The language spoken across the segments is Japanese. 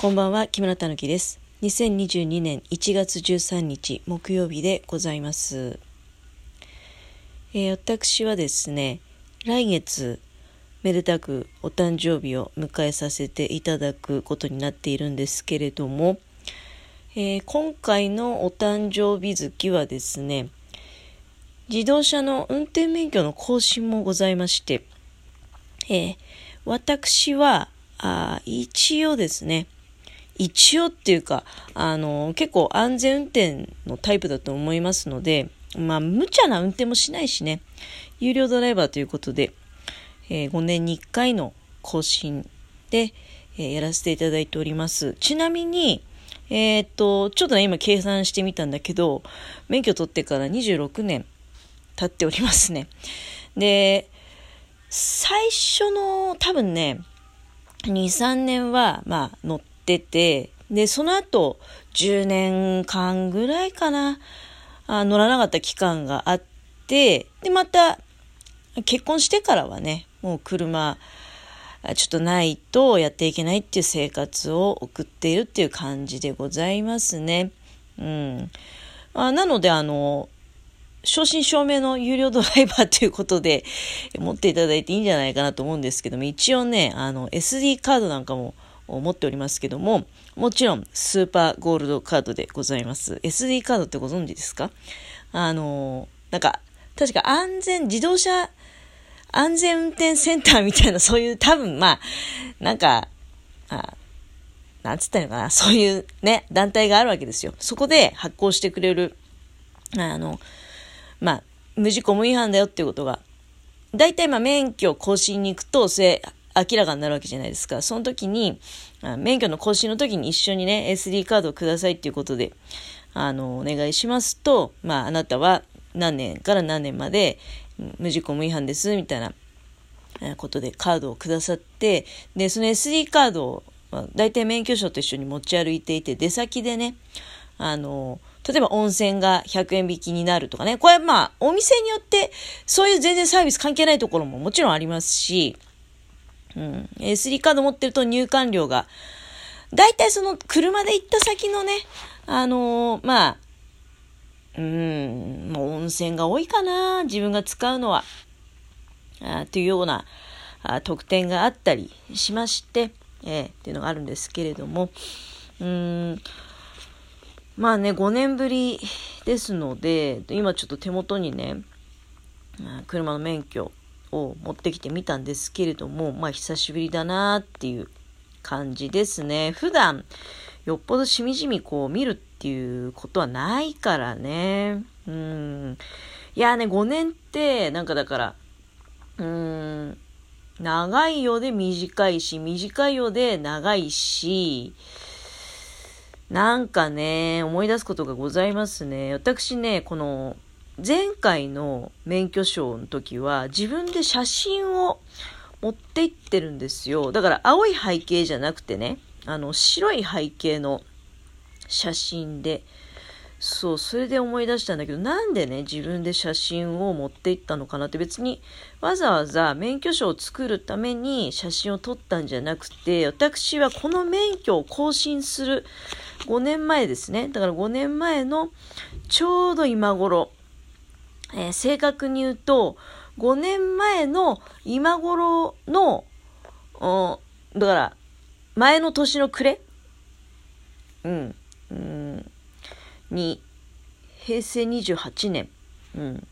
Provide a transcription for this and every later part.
こんばんは、木村たぬきです。2022年1月13日木曜日でございます。えー、私はですね、来月、めでたくお誕生日を迎えさせていただくことになっているんですけれども、えー、今回のお誕生日月はですね、自動車の運転免許の更新もございまして、えー、私はあ一応ですね、一応っていうか、あの、結構安全運転のタイプだと思いますので、まあ、無茶な運転もしないしね、有料ドライバーということで、えー、5年に1回の更新で、えー、やらせていただいております。ちなみに、えー、っと、ちょっとね、今計算してみたんだけど、免許取ってから26年経っておりますね。で、最初の多分ね、2、3年は、まあ、乗っってて、で、その後、10年間ぐらいかな、あ乗らなかった期間があって、で、また、結婚してからはね、もう車、ちょっとないとやっていけないっていう生活を送っているっていう感じでございますね。うん。あなので、あの、正真正銘の有料ドライバーということで持っていただいていいんじゃないかなと思うんですけども、一応ね、あの、SD カードなんかも持っておりますけども、もちろんスーパーゴールドカードでございます。SD カードってご存知ですか？あの、なんか、確か安全、自動車安全運転センターみたいな、そういう多分、まあ、なんか、あなんつったのかな、そういうね、団体があるわけですよ。そこで発行してくれる、あの、まあ、無事故無違反だよっていうことが、大体まあ免許更新に行くと、それ、明らかになるわけじゃないですか。その時に、免許の更新の時に一緒にね、SD カードをくださいっていうことで、あの、お願いしますと、まあ、あなたは何年から何年まで無事故無違反です、みたいなことでカードをくださって、で、その SD カードを、まあ、大体免許証と一緒に持ち歩いていて、出先でね、あの、例えば温泉が100円引きになるとかね。これまあ、お店によって、そういう全然サービス関係ないところももちろんありますし、うん。SD カード持ってると入館料が、だいたいその車で行った先のね、あのー、まあ、うん、もう温泉が多いかな、自分が使うのは。あというようなあ特典があったりしまして、えー、っていうのがあるんですけれども、うん、まあね、5年ぶりですので、今ちょっと手元にね、車の免許を持ってきてみたんですけれども、まあ久しぶりだなっていう感じですね。普段、よっぽどしみじみこう見るっていうことはないからね。うん。いやね、5年って、なんかだから、うん、長いようで短いし、短いようで長いし、なんかね、思い出すことがございますね。私ね、この、前回の免許証の時は自分で写真を持って行ってるんですよ。だから青い背景じゃなくてね、あの白い背景の写真で、そう、それで思い出したんだけど、なんでね、自分で写真を持って行ったのかなって別にわざわざ免許証を作るために写真を撮ったんじゃなくて、私はこの免許を更新する5年前ですね。だから5年前のちょうど今頃、えー、正確に言うと、5年前の今頃の、だから、前の年の暮れ？うん。うん。に、平成28年。うん。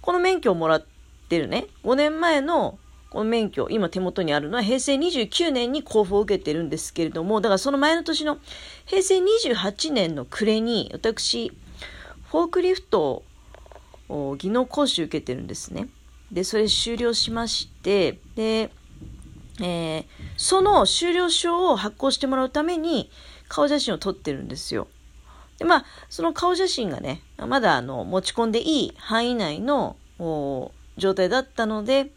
この免許をもらってるね、5年前のこの免許、今手元にあるのは平成29年に交付を受けてるんですけれども、だからその前の年の平成28年の暮れに、私、フォークリフト技能講習受けてるんですね。で、それ終了しまして、で、えー、その終了証を発行してもらうために顔写真を撮ってるんですよ。で、まあ、その顔写真がね、まだあの持ち込んでいい範囲内の状態だったので、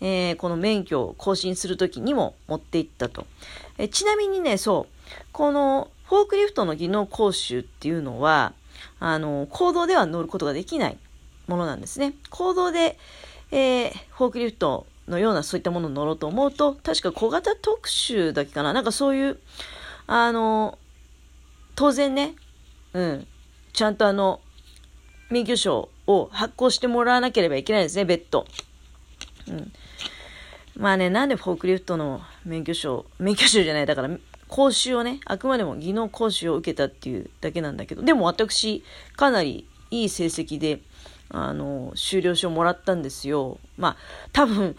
えー、この免許を更新するときにも持っていったと。えちなみにね、そう、このフォークリフトの技能講習っていうのは、あの、行動では乗ることができないものなんですね。行動で、えー、フォークリフトのようなそういったものを乗ろうと思うと、確か小型特集だけかな。なんかそういう、あの、当然ね、うん、ちゃんとあの、免許証を発行してもらわなければいけないですね、別途。うん。まあね、なんでフォークリフトの免許証、免許証じゃない、だから講習をね、あくまでも技能講習を受けたっていうだけなんだけど、でも私、かなりいい成績で、あの、修了証もらったんですよ。まあ、多分、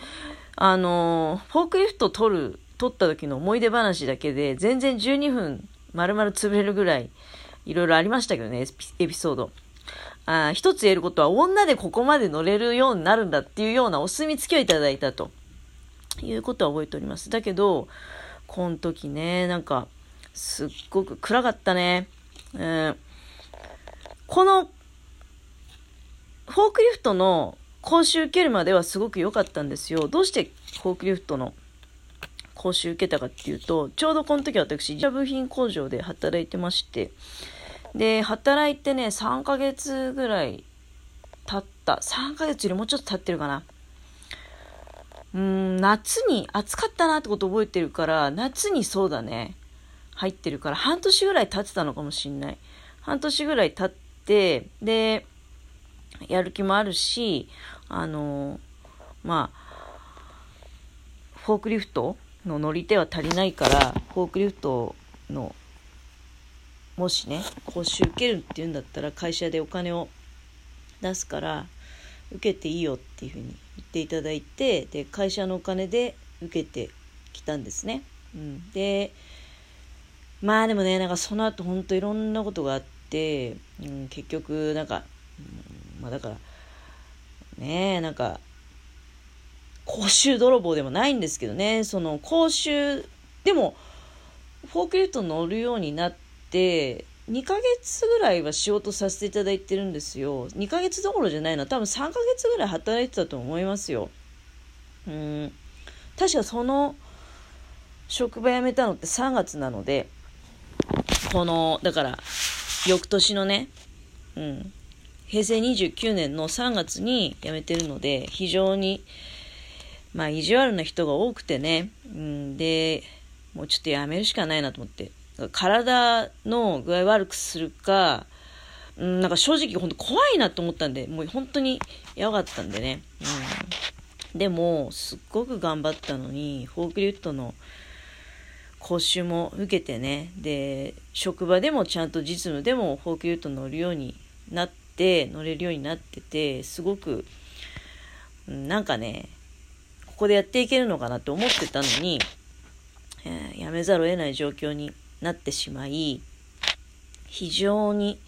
あの、フォークリフト取る、取った時の思い出話だけで、全然12分丸々潰れるぐらい、いろいろありましたけどね、エピソード。あ一つ言えることは、女でここまで乗れるようになるんだっていうようなお墨付きをいただいたということは覚えております。だけど、この時ね、なんか、すっごく暗かったね。えー、この、フォークリフトの講習受けるまではすごく良かったんですよ。どうしてフォークリフトの講習受けたかっていうと、ちょうどこの時私、自社部品工場で働いてまして、で、働いてね、3ヶ月ぐらい経った。3ヶ月よりもうちょっと経ってるかな。うん、夏に暑かったなってこと覚えてるから、夏にそうだね、入ってるから、半年ぐらい経ってたのかもしんない。半年ぐらい経って、で、やる気もあるし、あの、まあ、フォークリフトの乗り手は足りないから、フォークリフトの、もしね、講習受けるっていうんだったら、会社でお金を出すから、受けていいよっていうふうに言っていただいて、で、会社のお金で受けてきたんですね。うん。で、まあでもね、なんかその後ほんといろんなことがあって、うん、結局、なんか、まあだから、ねえ、なんか、講習泥棒でもないんですけどね、その講習、でも、フォークリフト乗るようになって、2ヶ月ぐらいは仕事させていただいてるんですよ。2ヶ月どころじゃないの多分3ヶ月ぐらい働いてたと思いますよ。うん。確かその職場辞めたのって3月なので、この、だから、翌年のね、うん、平成29年の3月に辞めてるので、非常に、まあ、意地悪な人が多くてね、うん、で、もうちょっと辞めるしかないなと思って、体の具合悪くするか、うん、なんか正直本当怖いなと思ったんで、もう本当にやばかったんでね。うん、でも、すっごく頑張ったのに、フォークリフトの講習も受けてね、で、職場でもちゃんと実務でもフォークリフト乗るようになって、乗れるようになってて、すごく、なんかね、ここでやっていけるのかなって思ってたのに、えー、やめざるを得ない状況になってしまい、非常に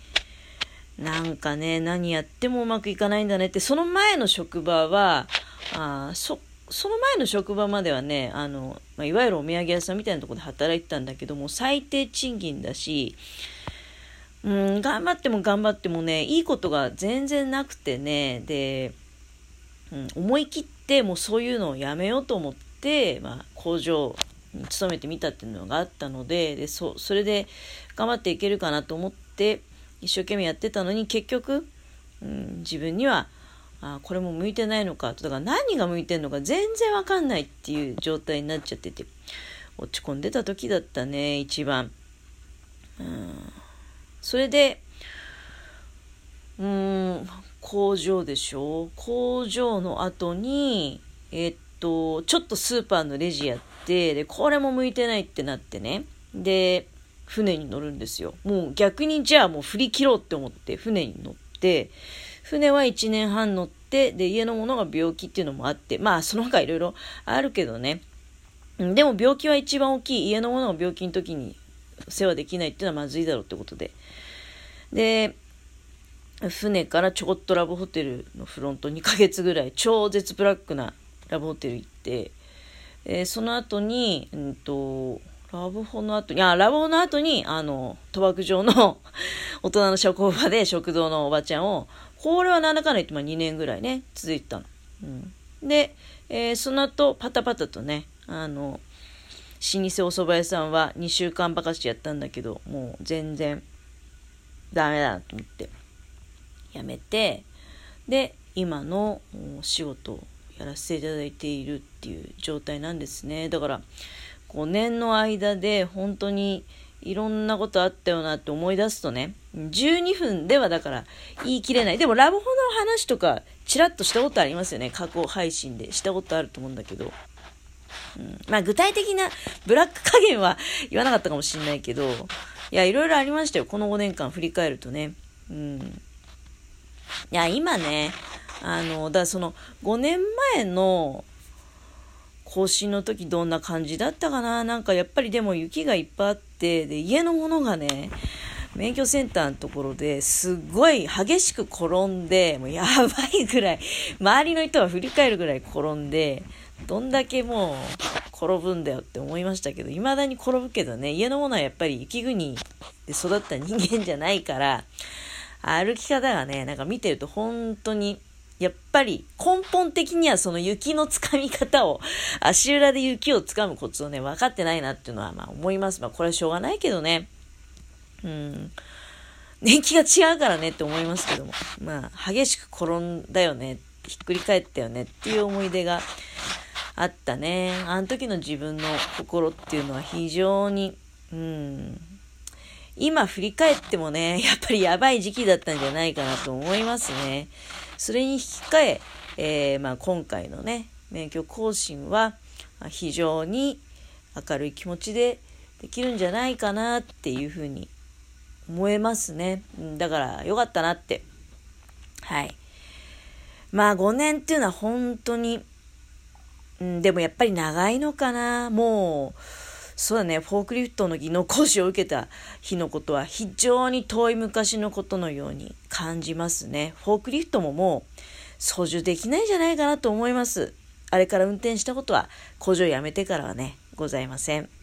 なんかね、何やってもうまくいかないんだねって、その前の職場は、あそ、その前の職場まではね、あの、まあ、いわゆるお土産屋さんみたいなとこで働いてたんだけども、最低賃金だし、うん、頑張っても頑張ってもね、いいことが全然なくてね、で、うん、思い切ってもうそういうのをやめようと思って、まあ、工場に勤めてみたっていうのがあったのででそそれで頑張っていけるかなと思って一生懸命やってたのに結局、うん、自分にはあこれも向いてないのかだから何が向いてんのか全然わかんないっていう状態になっちゃってて落ち込んでた時だったね一番、うん、それでうん工場でしょ？工場の後にえっとちょっとスーパーのレジやって、で、これも向いてないってなってね。で、船に乗るんですよ。もう逆にじゃあもう振り切ろうって思って船に乗って、船は1年半乗って、で、家の者が病気っていうのもあって、まあその他いろいろあるけどね。でも病気は一番大きい。家の者が病気の時に世話できないっていうのはまずいだろうってことで。で、船からちょこっとラブホテルのフロント2ヶ月ぐらい超絶ブラックなラブホテル行って、えー、その後に、うんと、ラブホの後に、あ、ラブホの後に、あの、賭博場の 大人の職場で食堂のおばちゃんを、これはなんだかんだ言って、まあ2年ぐらいね、続いてたの。うん、で、えー、その後、パタパタとね、あの、老舗お蕎麦屋さんは2週間ばかしやったんだけど、もう全然ダメだと思って、やめて、で、今のお仕事やらせていただいているっていう状態なんですね。だから5年の間で本当にいろんなことあったよなって思い出すとね、12分ではだから言い切れない。でもラブホの話とかちらっとしたことありますよね。過去配信でしたことあると思うんだけど。うん、まあ具体的なブラック加減は言わなかったかもしれないけど、いや、いろいろありましたよ。この5年間振り返るとね。うん。いや、今ね、あの、だその5年前の更新の時どんな感じだったかななんかやっぱりでも雪がいっぱいあって、で、家のものがね、免許センターのところですっごい激しく転んで、もうやばいぐらい、周りの人は振り返るぐらい転んで、どんだけもう転ぶんだよって思いましたけど、未だに転ぶけどね、家のものはやっぱり雪国で育った人間じゃないから、歩き方がね、なんか見てると本当に、やっぱり根本的にはその雪のつかみ方を、足裏で雪をつかむコツをね、分かってないなっていうのはまあ思います。まあこれはしょうがないけどね。うん。年季が違うからねって思いますけども。まあ激しく転んだよね。ひっくり返ったよねっていう思い出があったね。あの時の自分の心っていうのは非常に、うん、今振り返ってもね、やっぱりやばい時期だったんじゃないかなと思いますね。それに引き換え、えー、まあ、今回のね、免許更新は非常に明るい気持ちでできるんじゃないかなっていうふうに思えますね。だから良かったなって。はい。まあ5年っていうのは本当に、うん、でもやっぱり長いのかな。もう、そうだね、フォークリフトの技能講師を受けた日のことは非常に遠い昔のことのように感じますね。フォークリフトももう操縦できないんじゃないかなと思います。あれから運転したことは工場辞めてからはね、ございません。